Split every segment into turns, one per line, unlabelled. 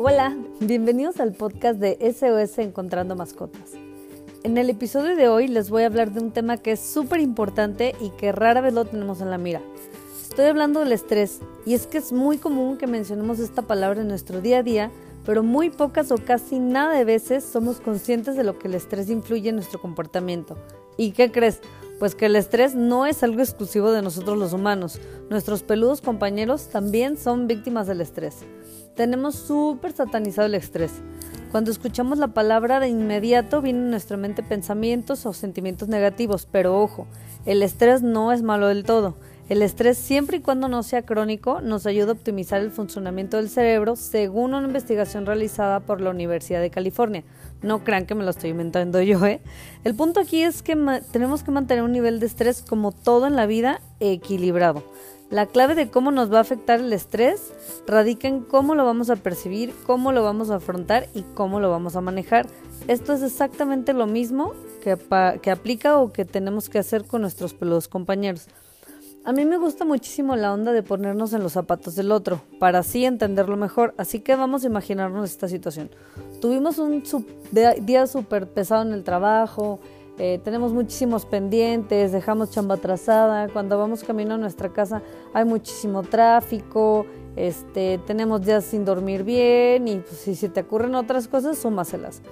Hola, bienvenidos al podcast de SOS Encontrando Mascotas. En el episodio de hoy les voy a hablar de un tema que es súper importante y que rara vez lo tenemos en la mira. Estoy hablando del estrés y es que es muy común que mencionemos esta palabra en nuestro día a día, pero muy pocas o casi nada de veces somos conscientes de lo que el estrés influye en nuestro comportamiento. ¿Y qué crees? Pues que el estrés no es algo exclusivo de nosotros los humanos. Nuestros peludos compañeros también son víctimas del estrés. Tenemos súper satanizado el estrés. Cuando escuchamos la palabra de inmediato vienen a nuestra mente pensamientos o sentimientos negativos, pero ojo, el estrés no es malo del todo. El estrés, siempre y cuando no sea crónico, nos ayuda a optimizar el funcionamiento del cerebro según una investigación realizada por la Universidad de California. No crean que me lo estoy inventando yo, ¿eh? El punto aquí es que tenemos que mantener un nivel de estrés como todo en la vida equilibrado. La clave de cómo nos va a afectar el estrés radica en cómo lo vamos a percibir, cómo lo vamos a afrontar y cómo lo vamos a manejar. Esto es exactamente lo mismo que, que aplica o que tenemos que hacer con nuestros peludos compañeros. A mí me gusta muchísimo la onda de ponernos en los zapatos del otro, para así entenderlo mejor, así que vamos a imaginarnos esta situación. Tuvimos un día súper pesado en el trabajo, eh, tenemos muchísimos pendientes, dejamos chamba atrasada, cuando vamos camino a nuestra casa hay muchísimo tráfico, este, tenemos días sin dormir bien y pues, si se te ocurren otras cosas, súmaselas.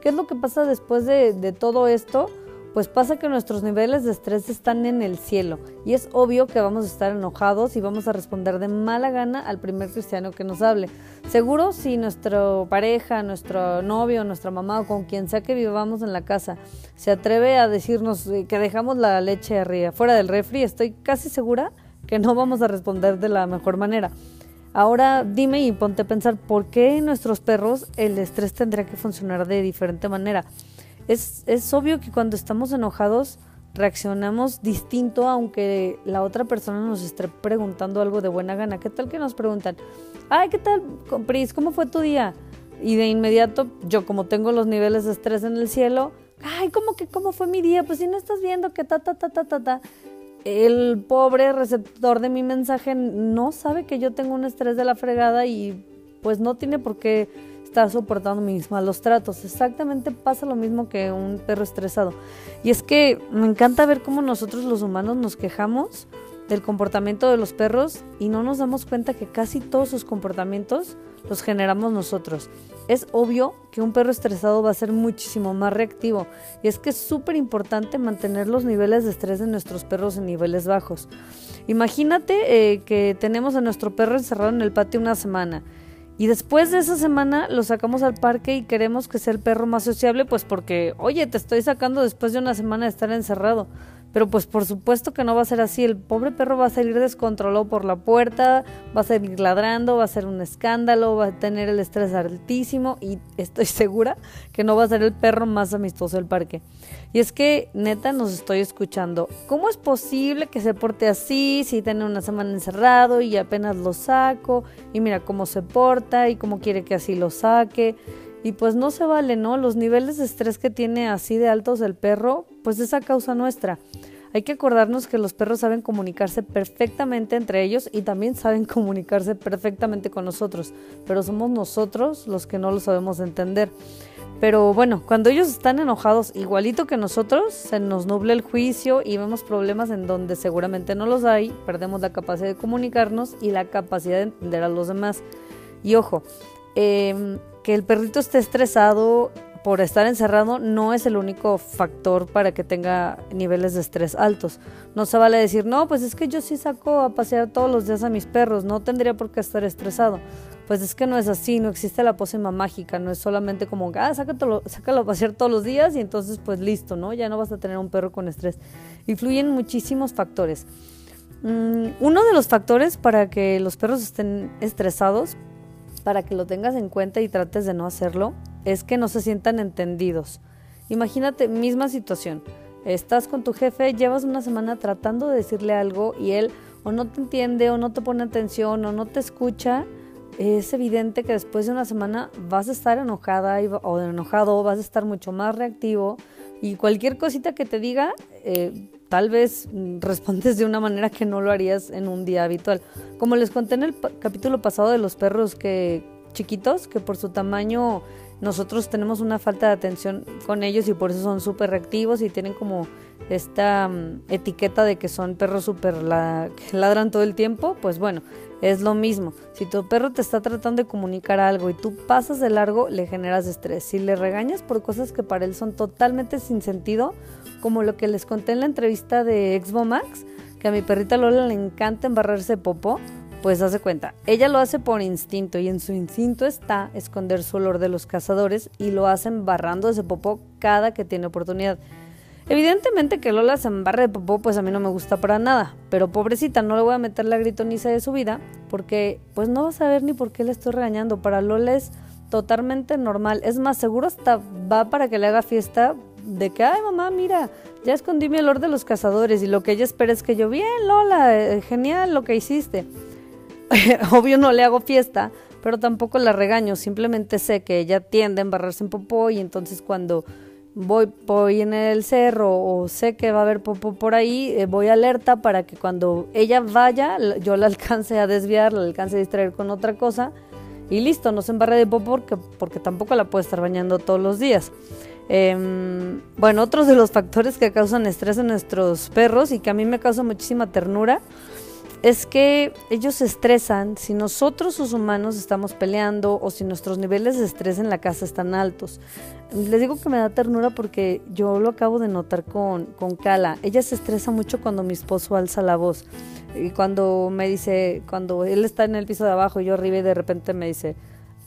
¿Qué es lo que pasa después de, de todo esto? Pues pasa que nuestros niveles de estrés están en el cielo y es obvio que vamos a estar enojados y vamos a responder de mala gana al primer cristiano que nos hable. Seguro si nuestra pareja, nuestro novio, nuestra mamá o con quien sea que vivamos en la casa se atreve a decirnos que dejamos la leche arriba, fuera del refri, estoy casi segura que no vamos a responder de la mejor manera. Ahora dime y ponte a pensar por qué en nuestros perros el estrés tendría que funcionar de diferente manera. Es, es obvio que cuando estamos enojados reaccionamos distinto aunque la otra persona nos esté preguntando algo de buena gana. ¿Qué tal que nos preguntan? Ay, ¿qué tal, Pris? ¿Cómo fue tu día? Y de inmediato, yo como tengo los niveles de estrés en el cielo, ay, ¿cómo que cómo fue mi día? Pues si no estás viendo que ta, ta, ta, ta, ta, ta. El pobre receptor de mi mensaje no sabe que yo tengo un estrés de la fregada y pues no tiene por qué está soportando mis malos tratos. Exactamente pasa lo mismo que un perro estresado. Y es que me encanta ver cómo nosotros los humanos nos quejamos del comportamiento de los perros y no nos damos cuenta que casi todos sus comportamientos los generamos nosotros. Es obvio que un perro estresado va a ser muchísimo más reactivo y es que es súper importante mantener los niveles de estrés de nuestros perros en niveles bajos. Imagínate eh, que tenemos a nuestro perro encerrado en el patio una semana y después de esa semana lo sacamos al parque y queremos que sea el perro más sociable, pues porque, oye, te estoy sacando después de una semana de estar encerrado. Pero pues por supuesto que no va a ser así. El pobre perro va a salir descontrolado por la puerta, va a seguir ladrando, va a ser un escándalo, va a tener el estrés altísimo y estoy segura que no va a ser el perro más amistoso del parque. Y es que neta nos estoy escuchando. ¿Cómo es posible que se porte así si tiene una semana encerrado y apenas lo saco? Y mira cómo se porta y cómo quiere que así lo saque. Y pues no se vale, ¿no? Los niveles de estrés que tiene así de altos el perro, pues es a causa nuestra. Hay que acordarnos que los perros saben comunicarse perfectamente entre ellos y también saben comunicarse perfectamente con nosotros, pero somos nosotros los que no lo sabemos entender. Pero bueno, cuando ellos están enojados igualito que nosotros, se nos nubla el juicio y vemos problemas en donde seguramente no los hay, perdemos la capacidad de comunicarnos y la capacidad de entender a los demás. Y ojo, eh, que el perrito esté estresado por estar encerrado no es el único factor para que tenga niveles de estrés altos. No se vale decir, no, pues es que yo sí saco a pasear todos los días a mis perros, no tendría por qué estar estresado. Pues es que no es así, no existe la pócima mágica, no es solamente como, ah, sácalo, sácalo a pasear todos los días y entonces pues listo, ¿no? Ya no vas a tener un perro con estrés. Influyen muchísimos factores. Mm, uno de los factores para que los perros estén estresados para que lo tengas en cuenta y trates de no hacerlo, es que no se sientan entendidos. Imagínate, misma situación. Estás con tu jefe, llevas una semana tratando de decirle algo y él o no te entiende o no te pone atención o no te escucha. Es evidente que después de una semana vas a estar enojada o enojado, vas a estar mucho más reactivo y cualquier cosita que te diga, eh, tal vez respondes de una manera que no lo harías en un día habitual. Como les conté en el capítulo pasado de los perros que chiquitos que por su tamaño nosotros tenemos una falta de atención con ellos y por eso son súper reactivos y tienen como esta mm, etiqueta de que son perros súper la, que ladran todo el tiempo, pues bueno, es lo mismo. Si tu perro te está tratando de comunicar algo y tú pasas de largo, le generas estrés. Si le regañas por cosas que para él son totalmente sin sentido, como lo que les conté en la entrevista de Exvo Max, que a mi perrita Lola le encanta embarrarse popó, pues hace cuenta, ella lo hace por instinto y en su instinto está esconder su olor de los cazadores y lo hacen barrando ese popó cada que tiene oportunidad. Evidentemente que Lola se embarre de popó, pues a mí no me gusta para nada, pero pobrecita, no le voy a meter la gritoniza de su vida porque pues no va a saber ni por qué le estoy regañando. Para Lola es totalmente normal. Es más, seguro hasta va para que le haga fiesta de que, ay mamá, mira, ya escondí mi olor de los cazadores y lo que ella espera es que yo, bien Lola, eh, genial lo que hiciste. obvio no le hago fiesta, pero tampoco la regaño, simplemente sé que ella tiende a embarrarse en popó y entonces cuando voy, voy en el cerro o sé que va a haber popó por ahí, eh, voy alerta para que cuando ella vaya yo la alcance a desviar, la alcance a distraer con otra cosa y listo, no se embarre de popó porque, porque tampoco la puede estar bañando todos los días. Em, bueno, otros de los factores que causan estrés en nuestros perros y que a mí me causa muchísima ternura es que ellos se estresan si nosotros los humanos estamos peleando o si nuestros niveles de estrés en la casa están altos. Les digo que me da ternura porque yo lo acabo de notar con, con Kala. Ella se estresa mucho cuando mi esposo alza la voz. Y cuando me dice, cuando él está en el piso de abajo y yo arriba y de repente me dice,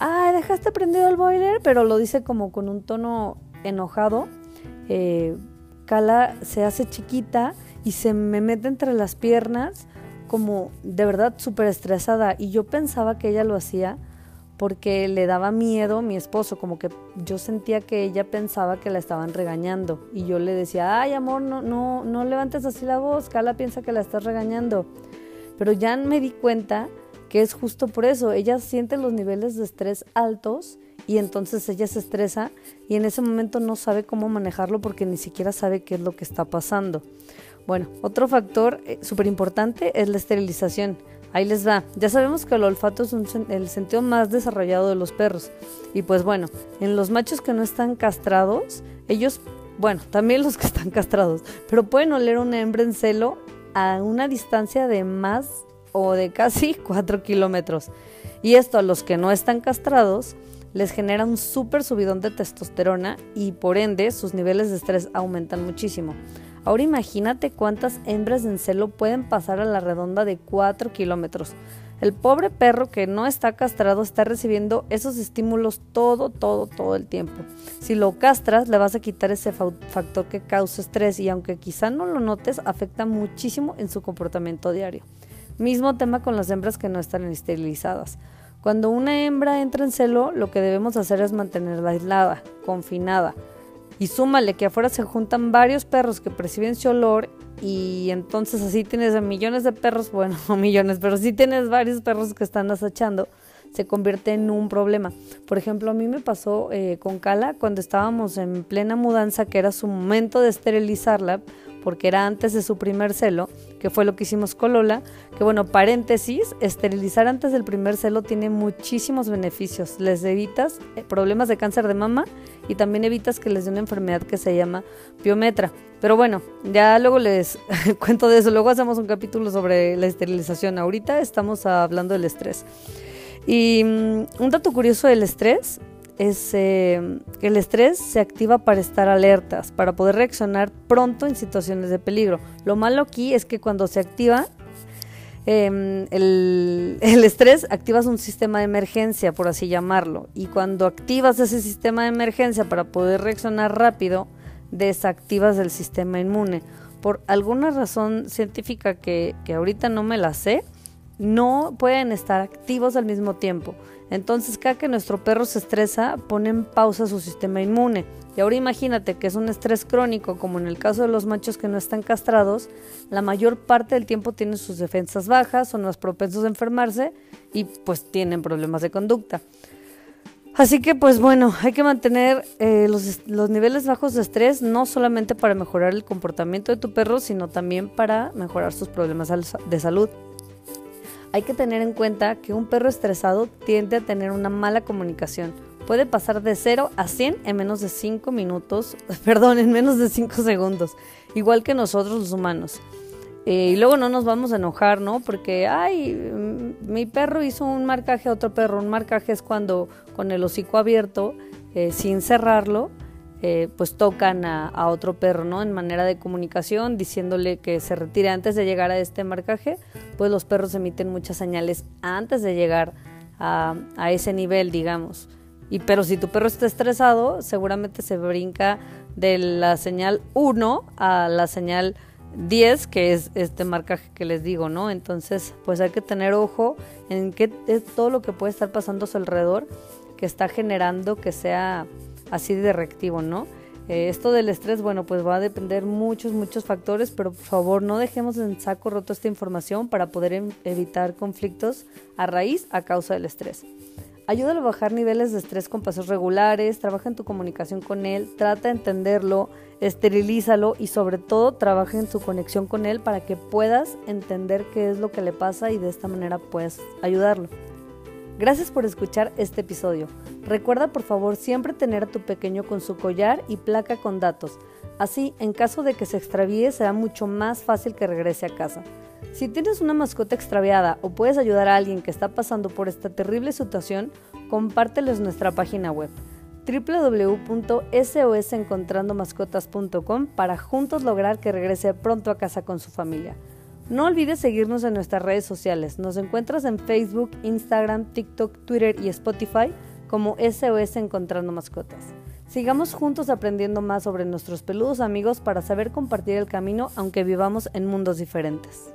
ah, dejaste prendido el boiler, pero lo dice como con un tono enojado. Eh, Kala se hace chiquita y se me mete entre las piernas como de verdad súper estresada y yo pensaba que ella lo hacía porque le daba miedo a mi esposo, como que yo sentía que ella pensaba que la estaban regañando y yo le decía, ay amor, no, no, no levantes así la voz, Carla piensa que la estás regañando. Pero ya me di cuenta que es justo por eso, ella siente los niveles de estrés altos y entonces ella se estresa y en ese momento no sabe cómo manejarlo porque ni siquiera sabe qué es lo que está pasando. Bueno, otro factor eh, súper importante es la esterilización. Ahí les va. Ya sabemos que el olfato es el sentido más desarrollado de los perros. Y pues bueno, en los machos que no están castrados, ellos, bueno, también los que están castrados, pero pueden oler una hembra en celo a una distancia de más o de casi 4 kilómetros. Y esto a los que no están castrados les genera un súper subidón de testosterona y por ende sus niveles de estrés aumentan muchísimo. Ahora imagínate cuántas hembras en celo pueden pasar a la redonda de 4 kilómetros. El pobre perro que no está castrado está recibiendo esos estímulos todo, todo, todo el tiempo. Si lo castras, le vas a quitar ese factor que causa estrés y aunque quizá no lo notes, afecta muchísimo en su comportamiento diario. Mismo tema con las hembras que no están esterilizadas. Cuando una hembra entra en celo, lo que debemos hacer es mantenerla aislada, confinada, y súmale que afuera se juntan varios perros que perciben su olor y entonces así tienes a millones de perros, bueno, no millones, pero sí tienes varios perros que están acechando, se convierte en un problema. Por ejemplo, a mí me pasó eh, con Cala cuando estábamos en plena mudanza, que era su momento de esterilizarla, porque era antes de su primer celo, que fue lo que hicimos con Lola, que bueno, paréntesis, esterilizar antes del primer celo tiene muchísimos beneficios. Les evitas eh, problemas de cáncer de mama y también evitas que les dé una enfermedad que se llama piometra. Pero bueno, ya luego les cuento de eso, luego hacemos un capítulo sobre la esterilización. Ahorita estamos hablando del estrés. Y mm, un dato curioso del estrés es eh, el estrés se activa para estar alertas, para poder reaccionar pronto en situaciones de peligro. Lo malo aquí es que cuando se activa em, el, el, estrés, activas un sistema de emergencia, por así llamarlo. Y cuando activas ese sistema de emergencia para poder reaccionar rápido, desactivas el sistema inmune. Por alguna razón científica que, que ahorita no me la sé, no pueden estar activos al mismo tiempo. Entonces, cada que nuestro perro se estresa, pone en pausa su sistema inmune. Y ahora imagínate que es un estrés crónico, como en el caso de los machos que no están castrados, la mayor parte del tiempo tienen sus defensas bajas, son más propensos a enfermarse y pues tienen problemas de conducta. Así que pues bueno, hay que mantener eh, los, los, niveles bajos de estrés no solamente para mejorar el comportamiento de tu perro, sino también para mejorar sus problemas de salud. Hay que tener en cuenta que un perro estresado tiende a tener una mala comunicación. Puede pasar de 0 a 100 en menos de 5 minutos, perdón, en menos de 5 segundos, igual que nosotros los humanos. Eh, y luego no nos vamos a enojar, ¿no? Porque, ay, mi perro hizo un marcaje a otro perro. Un marcaje es cuando con el hocico abierto, eh, sin cerrarlo, eh, pues tocan a, otro perro, ¿no? En manera de comunicación, diciéndole que se retire antes de llegar a este marcaje, pues los perros emiten muchas señales antes de llegar a, ese nivel, digamos. Y pero si tu perro está estresado, seguramente se brinca de la señal 1 a la señal 10, que es este marcaje que les digo, ¿no? Entonces, pues hay que tener ojo en qué es todo lo que puede estar pasando a su alrededor que está generando que sea así de reactivo, ¿no? Eh, esto del estrés, bueno, pues va a depender muchos, muchos factores, pero por favor no dejemos en saco roto esta información para poder em, evitar conflictos a raíz a causa del estrés. Ayúdalo a bajar niveles de estrés con pasos regulares, trabaja en tu comunicación con él, trata de entenderlo, esterilízalo y sobre todo trabaja en tu conexión con él para que puedas entender qué es lo que le pasa y de esta manera puedes ayudarlo. Gracias por escuchar este episodio. Recuerda por favor siempre tener a tu pequeño con su collar y placa con datos. Así, en caso de que se extravíe, será mucho más fácil que regrese a casa. Si tienes una mascota extraviada o puedes ayudar a alguien que está pasando por esta terrible situación, compárteles nuestra página web www.sosencontrandomascotas.com para juntos lograr que regrese pronto a casa con su familia. No olvides seguirnos en nuestras redes sociales. Nos encuentras en Facebook, Instagram, TikTok, Twitter y Spotify como SOS Encontrando Mascotas. Sigamos juntos aprendiendo más sobre nuestros peludos amigos para saber compartir el camino aunque vivamos en mundos diferentes.